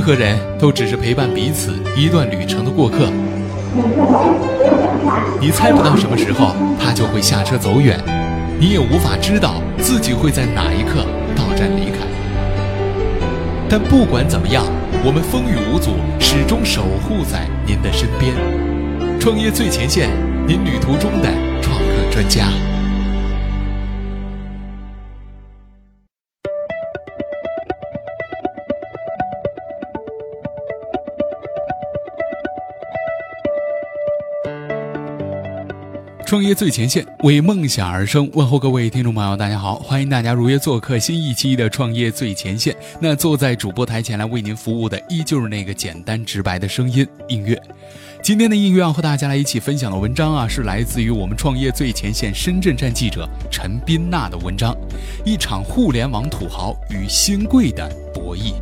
任何人都只是陪伴彼此一段旅程的过客。你猜不到什么时候他就会下车走远，你也无法知道自己会在哪一刻到站离开。但不管怎么样，我们风雨无阻，始终守护在您的身边。创业最前线，您旅途中的创客专家。创业最前线，为梦想而生。问候各位听众朋友，大家好，欢迎大家如约做客新一期的创业最前线。那坐在主播台前来为您服务的，依旧是那个简单直白的声音——映月。今天的映月要和大家来一起分享的文章啊，是来自于我们创业最前线深圳站记者陈斌娜的文章：一场互联网土豪与新贵的博弈。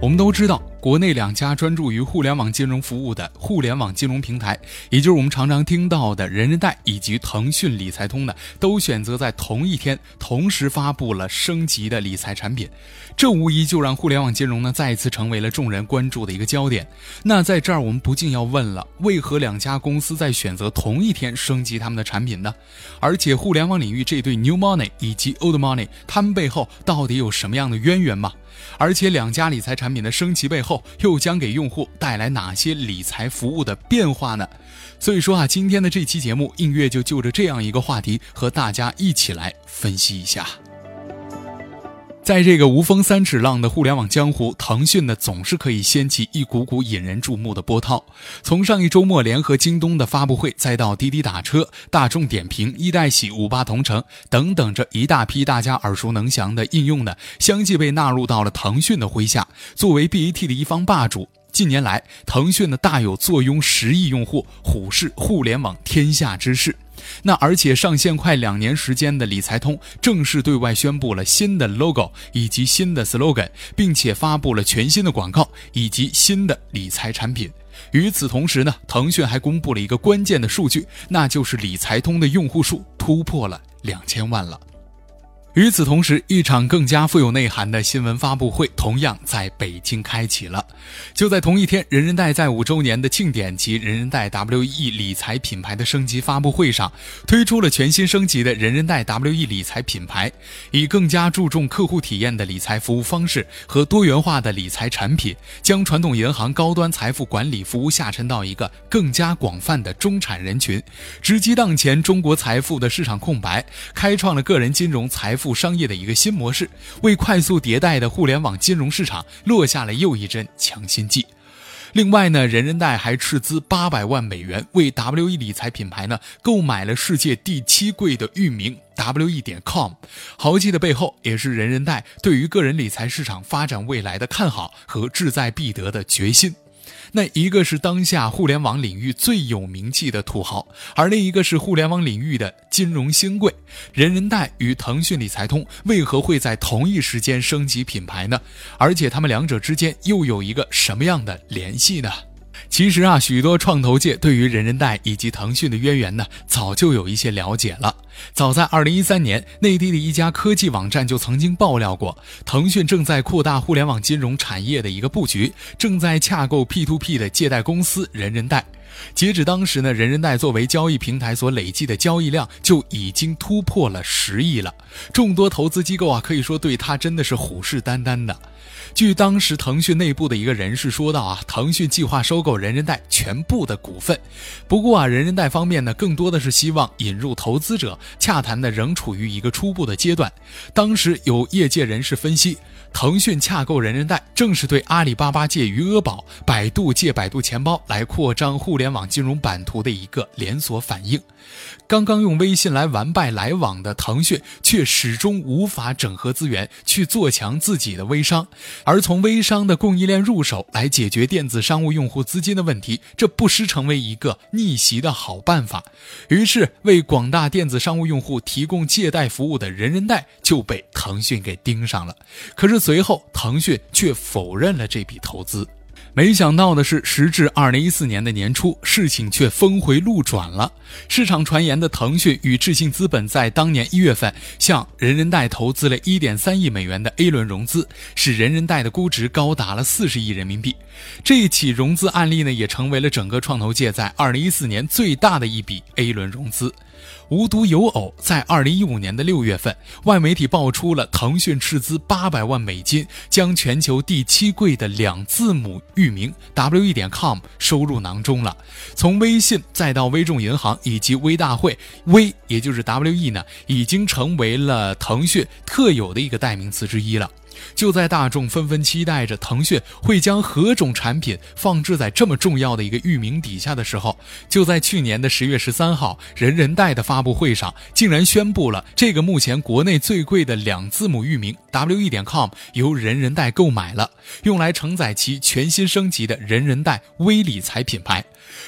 我们都知道。国内两家专注于互联网金融服务的互联网金融平台，也就是我们常常听到的人人贷以及腾讯理财通呢，都选择在同一天同时发布了升级的理财产品，这无疑就让互联网金融呢再次成为了众人关注的一个焦点。那在这儿我们不禁要问了：为何两家公司在选择同一天升级他们的产品呢？而且互联网领域这对 New Money 以及 Old Money，他们背后到底有什么样的渊源吗？而且两家理财产品的升级背后，后又将给用户带来哪些理财服务的变化呢？所以说啊，今天的这期节目，映月就就着这样一个话题，和大家一起来分析一下。在这个无风三尺浪的互联网江湖，腾讯呢总是可以掀起一股股引人注目的波涛。从上一周末联合京东的发布会，再到滴滴打车、大众点评、易贷喜、五八同城等等这一大批大家耳熟能详的应用呢，相继被纳入到了腾讯的麾下。作为 BAT 的一方霸主，近年来腾讯呢大有坐拥十亿用户、虎视互联网天下之势。那而且上线快两年时间的理财通正式对外宣布了新的 logo 以及新的 slogan，并且发布了全新的广告以及新的理财产品。与此同时呢，腾讯还公布了一个关键的数据，那就是理财通的用户数突破了两千万了。与此同时，一场更加富有内涵的新闻发布会同样在北京开启了。就在同一天，人人贷在五周年的庆典及人人贷 WE 理财品牌的升级发布会上，推出了全新升级的人人贷 WE 理财品牌，以更加注重客户体验的理财服务方式和多元化的理财产品，将传统银行高端财富管理服务下沉到一个更加广泛的中产人群，直击当前中国财富的市场空白，开创了个人金融财。富商业的一个新模式，为快速迭代的互联网金融市场落下了又一针强心剂。另外呢，人人贷还斥资八百万美元为 WE 理财品牌呢购买了世界第七贵的域名 WE 点 com。豪气的背后，也是人人贷对于个人理财市场发展未来的看好和志在必得的决心。那一个是当下互联网领域最有名气的土豪，而另一个是互联网领域的金融新贵。人人贷与腾讯理财通为何会在同一时间升级品牌呢？而且他们两者之间又有一个什么样的联系呢？其实啊，许多创投界对于人人贷以及腾讯的渊源呢，早就有一些了解了。早在二零一三年，内地的一家科技网站就曾经爆料过，腾讯正在扩大互联网金融产业的一个布局，正在洽购 P2P 的借贷公司人人贷。截止当时呢，人人贷作为交易平台所累计的交易量就已经突破了十亿了。众多投资机构啊，可以说对它真的是虎视眈眈的。据当时腾讯内部的一个人士说到啊，腾讯计划收购人人贷全部的股份。不过啊，人人贷方面呢，更多的是希望引入投资者，洽谈呢仍处于一个初步的阶段。当时有业界人士分析。腾讯洽购人人贷，正是对阿里巴巴借余额宝、百度借百度钱包来扩张互联网金融版图的一个连锁反应。刚刚用微信来完败来往的腾讯，却始终无法整合资源去做强自己的微商，而从微商的供应链入手来解决电子商务用户资金的问题，这不失成为一个逆袭的好办法。于是，为广大电子商务用户提供借贷服务的人人贷就被腾讯给盯上了。可是。随后，腾讯却否认了这笔投资。没想到的是，时至二零一四年的年初，事情却峰回路转了。市场传言的腾讯与智信资本在当年一月份向人人贷投资了一点三亿美元的 A 轮融资，使人人贷的估值高达了四十亿人民币。这一起融资案例呢，也成为了整个创投界在二零一四年最大的一笔 A 轮融资。无独有偶，在二零一五年的六月份，外媒体爆出了腾讯斥资八百万美金，将全球第七贵的两字母域名 W E 点 com 收入囊中了。从微信再到微众银行以及微大会，微也就是 W E 呢，已经成为了腾讯特有的一个代名词之一了。就在大众纷纷期待着腾讯会将何种产品放置在这么重要的一个域名底下的时候，就在去年的十月十三号，人人贷的发布会上，竟然宣布了这个目前国内最贵的两字母域名 w e 点 com 由人人贷购买了，用来承载其全新升级的人人贷微理财品牌。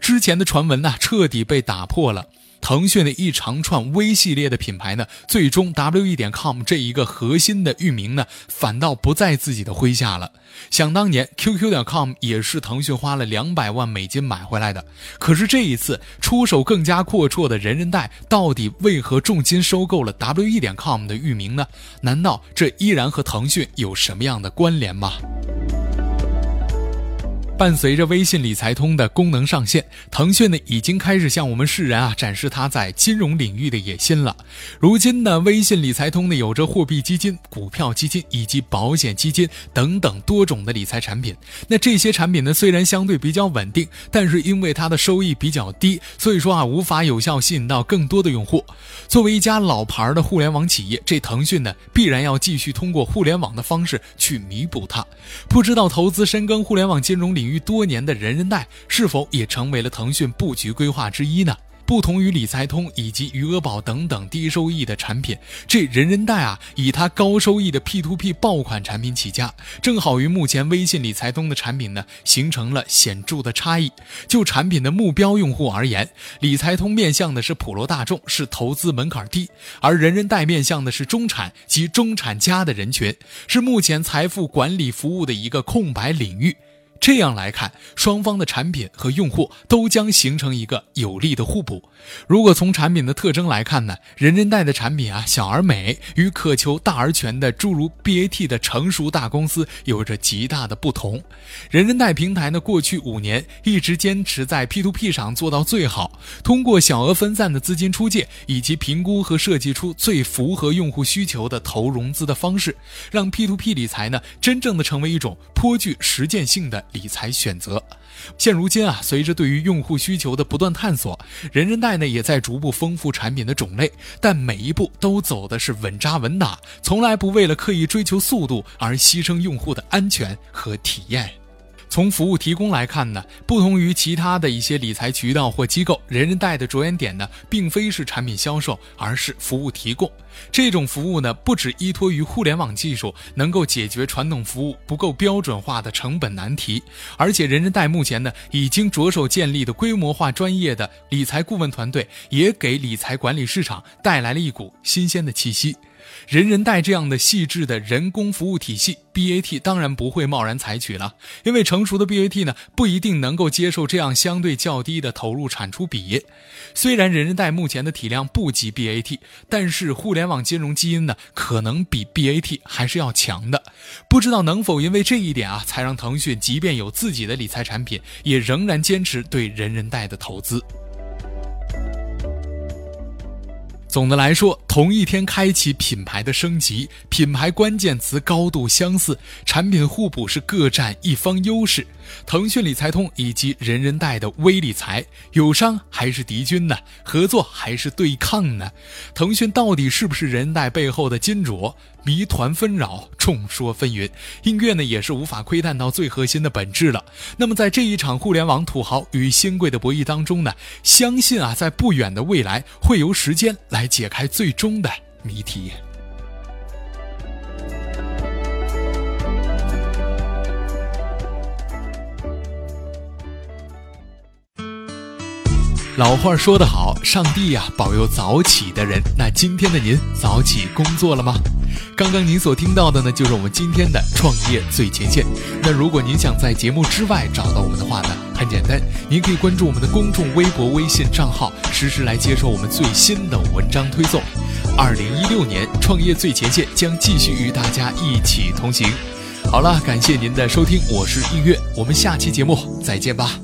之前的传闻呢，彻底被打破了。腾讯的一长串微系列的品牌呢，最终 W E 点 com 这一个核心的域名呢，反倒不在自己的麾下了。想当年，Q Q 点 com 也是腾讯花了两百万美金买回来的。可是这一次出手更加阔绰的人人贷，到底为何重金收购了 W E 点 com 的域名呢？难道这依然和腾讯有什么样的关联吗？伴随着微信理财通的功能上线，腾讯呢已经开始向我们世人啊展示它在金融领域的野心了。如今呢，微信理财通呢有着货币基金、股票基金以及保险基金等等多种的理财产品。那这些产品呢虽然相对比较稳定，但是因为它的收益比较低，所以说啊无法有效吸引到更多的用户。作为一家老牌的互联网企业，这腾讯呢必然要继续通过互联网的方式去弥补它。不知道投资深耕互联网金融领。领域多年的人人贷是否也成为了腾讯布局规划之一呢？不同于理财通以及余额宝等等低收益的产品，这人人贷啊，以它高收益的 P2P 爆款产品起家，正好与目前微信理财通的产品呢，形成了显著的差异。就产品的目标用户而言，理财通面向的是普罗大众，是投资门槛低；而人人贷面向的是中产及中产家的人群，是目前财富管理服务的一个空白领域。这样来看，双方的产品和用户都将形成一个有力的互补。如果从产品的特征来看呢，人人贷的产品啊小而美，与渴求大而全的诸如 BAT 的成熟大公司有着极大的不同。人人贷平台呢，过去五年一直坚持在 P2P 上做到最好，通过小额分散的资金出借，以及评估和设计出最符合用户需求的投融资的方式，让 P2P 理财呢真正的成为一种颇具实践性的。理财选择，现如今啊，随着对于用户需求的不断探索，人人贷呢也在逐步丰富产品的种类，但每一步都走的是稳扎稳打，从来不为了刻意追求速度而牺牲用户的安全和体验。从服务提供来看呢，不同于其他的一些理财渠道或机构，人人贷的着眼点呢，并非是产品销售，而是服务提供。这种服务呢，不只依托于互联网技术，能够解决传统服务不够标准化的成本难题，而且人人贷目前呢，已经着手建立的规模化专业的理财顾问团队，也给理财管理市场带来了一股新鲜的气息。人人贷这样的细致的人工服务体系，BAT 当然不会贸然采取了，因为成熟的 BAT 呢不一定能够接受这样相对较低的投入产出比。虽然人人贷目前的体量不及 BAT，但是互联网金融基因呢可能比 BAT 还是要强的。不知道能否因为这一点啊，才让腾讯即便有自己的理财产品，也仍然坚持对人人贷的投资。总的来说，同一天开启品牌的升级，品牌关键词高度相似，产品互补是各占一方优势。腾讯理财通以及人人贷的微理财，友商还是敌军呢？合作还是对抗呢？腾讯到底是不是人贷背后的金主？谜团纷扰，众说纷纭。音乐呢，也是无法窥探到最核心的本质了。那么，在这一场互联网土豪与新贵的博弈当中呢，相信啊，在不远的未来，会由时间来解开最终中的谜题。老话说得好，上帝呀保佑早起的人。那今天的您早起工作了吗？刚刚您所听到的呢，就是我们今天的创业最前线。那如果您想在节目之外找到我们的话呢，很简单，您可以关注我们的公众微博、微信账号，实时来接收我们最新的文章推送。二零一六年，创业最前线将继续与大家一起同行。好了，感谢您的收听，我是映月，我们下期节目再见吧。